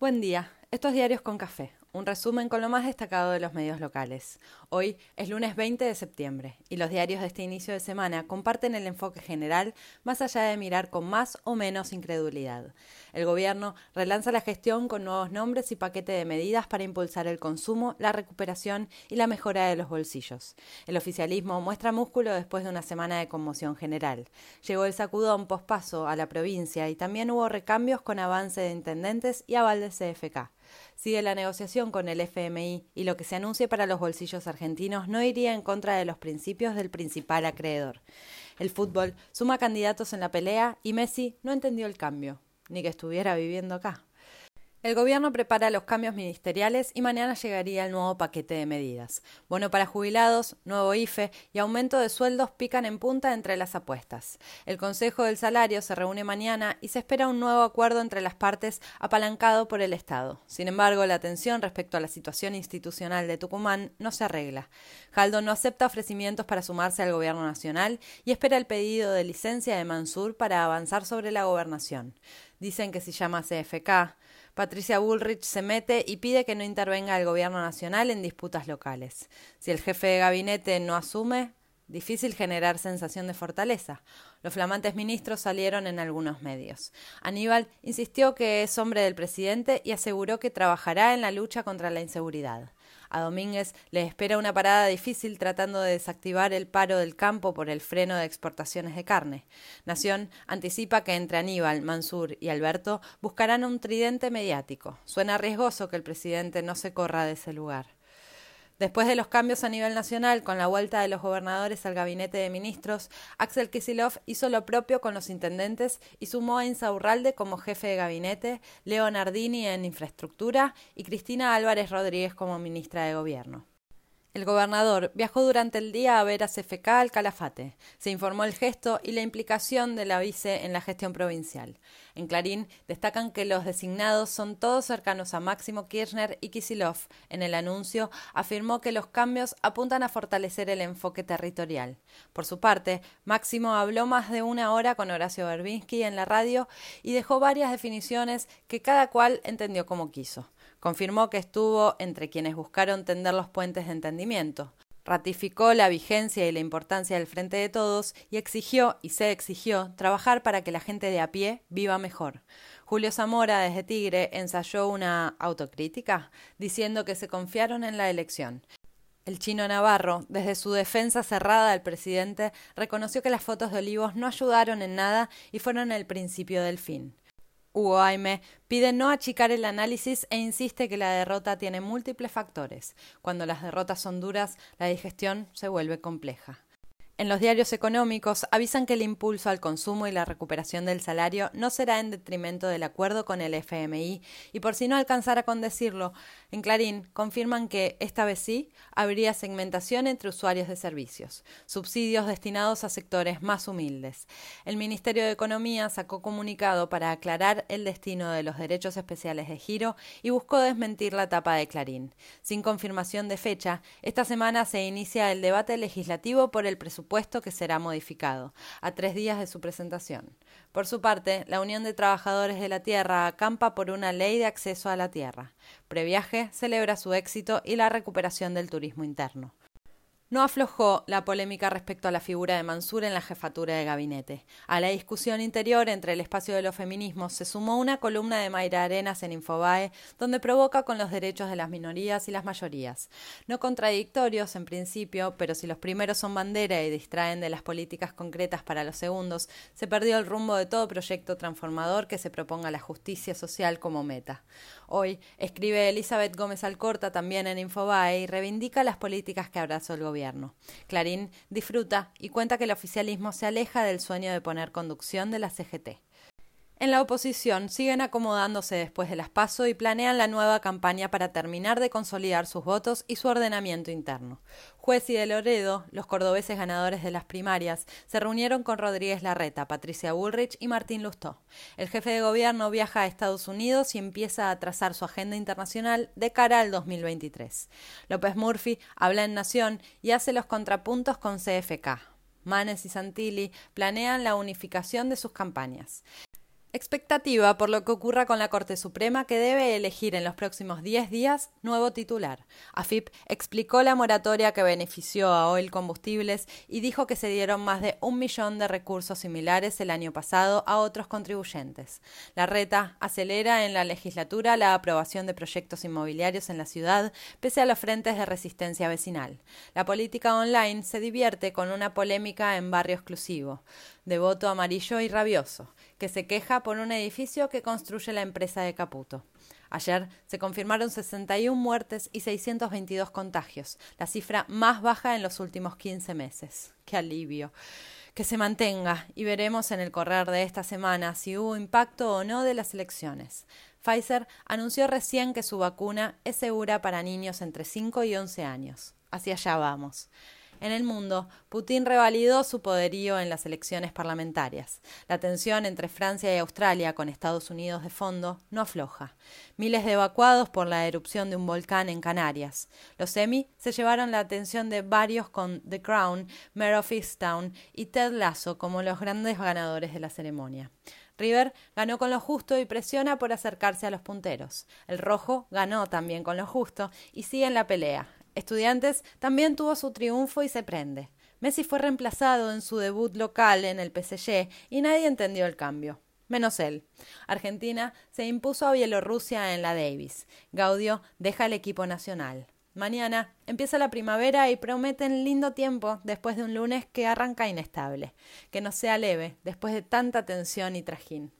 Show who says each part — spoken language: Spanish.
Speaker 1: Buen día, estos diarios con café, un resumen con lo más destacado de los medios locales. Hoy es lunes 20 de septiembre y los diarios de este inicio de semana comparten el enfoque general más allá de mirar con más o menos incredulidad. El gobierno relanza la gestión con nuevos nombres y paquete de medidas para impulsar el consumo, la recuperación y la mejora de los bolsillos. El oficialismo muestra músculo después de una semana de conmoción general. Llegó el sacudón pospaso a la provincia y también hubo recambios con avance de intendentes y aval de CFK. Sigue la negociación con el FMI y lo que se anuncie para los bolsillos argentinos no iría en contra de los principios del principal acreedor. El fútbol suma candidatos en la pelea y Messi no entendió el cambio, ni que estuviera viviendo acá. El gobierno prepara los cambios ministeriales y mañana llegaría el nuevo paquete de medidas. Bono para jubilados, nuevo IFE y aumento de sueldos pican en punta entre las apuestas. El Consejo del Salario se reúne mañana y se espera un nuevo acuerdo entre las partes apalancado por el Estado. Sin embargo, la tensión respecto a la situación institucional de Tucumán no se arregla. Jaldo no acepta ofrecimientos para sumarse al gobierno nacional y espera el pedido de licencia de Mansur para avanzar sobre la gobernación. Dicen que si llama CFK, Patricia Bullrich se mete y pide que no intervenga el gobierno nacional en disputas locales. Si el jefe de gabinete no asume, difícil generar sensación de fortaleza. Los flamantes ministros salieron en algunos medios. Aníbal insistió que es hombre del presidente y aseguró que trabajará en la lucha contra la inseguridad. A Domínguez le espera una parada difícil tratando de desactivar el paro del campo por el freno de exportaciones de carne. Nación anticipa que entre Aníbal, Mansur y Alberto buscarán un tridente mediático. Suena riesgoso que el presidente no se corra de ese lugar. Después de los cambios a nivel nacional, con la vuelta de los gobernadores al gabinete de ministros, Axel Kisilov hizo lo propio con los intendentes y sumó a Insaurralde como jefe de gabinete, Leo Nardini en infraestructura y Cristina Álvarez Rodríguez como ministra de Gobierno. El gobernador viajó durante el día a ver a CFK al Calafate. Se informó el gesto y la implicación de la vice en la gestión provincial. En Clarín destacan que los designados son todos cercanos a Máximo Kirchner y Kisilov. En el anuncio afirmó que los cambios apuntan a fortalecer el enfoque territorial. Por su parte, Máximo habló más de una hora con Horacio Berbinsky en la radio y dejó varias definiciones que cada cual entendió como quiso. Confirmó que estuvo entre quienes buscaron tender los puentes de entendimiento. Ratificó la vigencia y la importancia del Frente de Todos y exigió, y se exigió, trabajar para que la gente de a pie viva mejor. Julio Zamora, desde Tigre, ensayó una autocrítica, diciendo que se confiaron en la elección. El chino Navarro, desde su defensa cerrada del presidente, reconoció que las fotos de Olivos no ayudaron en nada y fueron el principio del fin. Hugo Aime pide no achicar el análisis e insiste que la derrota tiene múltiples factores. Cuando las derrotas son duras, la digestión se vuelve compleja. En los diarios económicos avisan que el impulso al consumo y la recuperación del salario no será en detrimento del acuerdo con el FMI y por si no alcanzara con decirlo, en Clarín confirman que esta vez sí habría segmentación entre usuarios de servicios, subsidios destinados a sectores más humildes. El Ministerio de Economía sacó comunicado para aclarar el destino de los derechos especiales de giro y buscó desmentir la tapa de Clarín. Sin confirmación de fecha, esta semana se inicia el debate legislativo por el presupuesto puesto que será modificado, a tres días de su presentación. Por su parte, la Unión de Trabajadores de la Tierra acampa por una ley de acceso a la tierra. Previaje celebra su éxito y la recuperación del turismo interno. No aflojó la polémica respecto a la figura de Mansur en la jefatura de gabinete. A la discusión interior entre el espacio de los feminismos se sumó una columna de Mayra Arenas en Infobae, donde provoca con los derechos de las minorías y las mayorías. No contradictorios en principio, pero si los primeros son bandera y distraen de las políticas concretas para los segundos, se perdió el rumbo de todo proyecto transformador que se proponga la justicia social como meta. Hoy escribe Elizabeth Gómez Alcorta también en Infobae y reivindica las políticas que abrazó el gobierno. Clarín disfruta y cuenta que el oficialismo se aleja del sueño de poner conducción de la CGT. En la oposición siguen acomodándose después de las PASO y planean la nueva campaña para terminar de consolidar sus votos y su ordenamiento interno. Juez y de Loredo, los cordobeses ganadores de las primarias, se reunieron con Rodríguez Larreta, Patricia Bullrich y Martín Lustó. El jefe de gobierno viaja a Estados Unidos y empieza a trazar su agenda internacional de cara al 2023. López Murphy habla en Nación y hace los contrapuntos con CFK. Manes y Santilli planean la unificación de sus campañas. Expectativa por lo que ocurra con la Corte Suprema que debe elegir en los próximos 10 días nuevo titular. AFIP explicó la moratoria que benefició a Oil Combustibles y dijo que se dieron más de un millón de recursos similares el año pasado a otros contribuyentes. La reta acelera en la legislatura la aprobación de proyectos inmobiliarios en la ciudad pese a los frentes de resistencia vecinal. La política online se divierte con una polémica en barrio exclusivo, de voto amarillo y rabioso, que se queja por un edificio que construye la empresa de Caputo. Ayer se confirmaron 61 muertes y 622 contagios, la cifra más baja en los últimos 15 meses. ¡Qué alivio! Que se mantenga y veremos en el correr de esta semana si hubo impacto o no de las elecciones. Pfizer anunció recién que su vacuna es segura para niños entre 5 y 11 años. Hacia allá vamos. En el mundo, Putin revalidó su poderío en las elecciones parlamentarias. La tensión entre Francia y Australia, con Estados Unidos de fondo, no afloja. Miles de evacuados por la erupción de un volcán en Canarias. Los Emmy se llevaron la atención de varios con The Crown, Mayor of Easttown y Ted Lasso como los grandes ganadores de la ceremonia. River ganó con lo justo y presiona por acercarse a los punteros. El rojo ganó también con lo justo y sigue en la pelea. Estudiantes también tuvo su triunfo y se prende. Messi fue reemplazado en su debut local en el PSG y nadie entendió el cambio. Menos él. Argentina se impuso a Bielorrusia en la Davis. Gaudio deja el equipo nacional. Mañana empieza la primavera y prometen lindo tiempo después de un lunes que arranca inestable. Que no sea leve después de tanta tensión y trajín.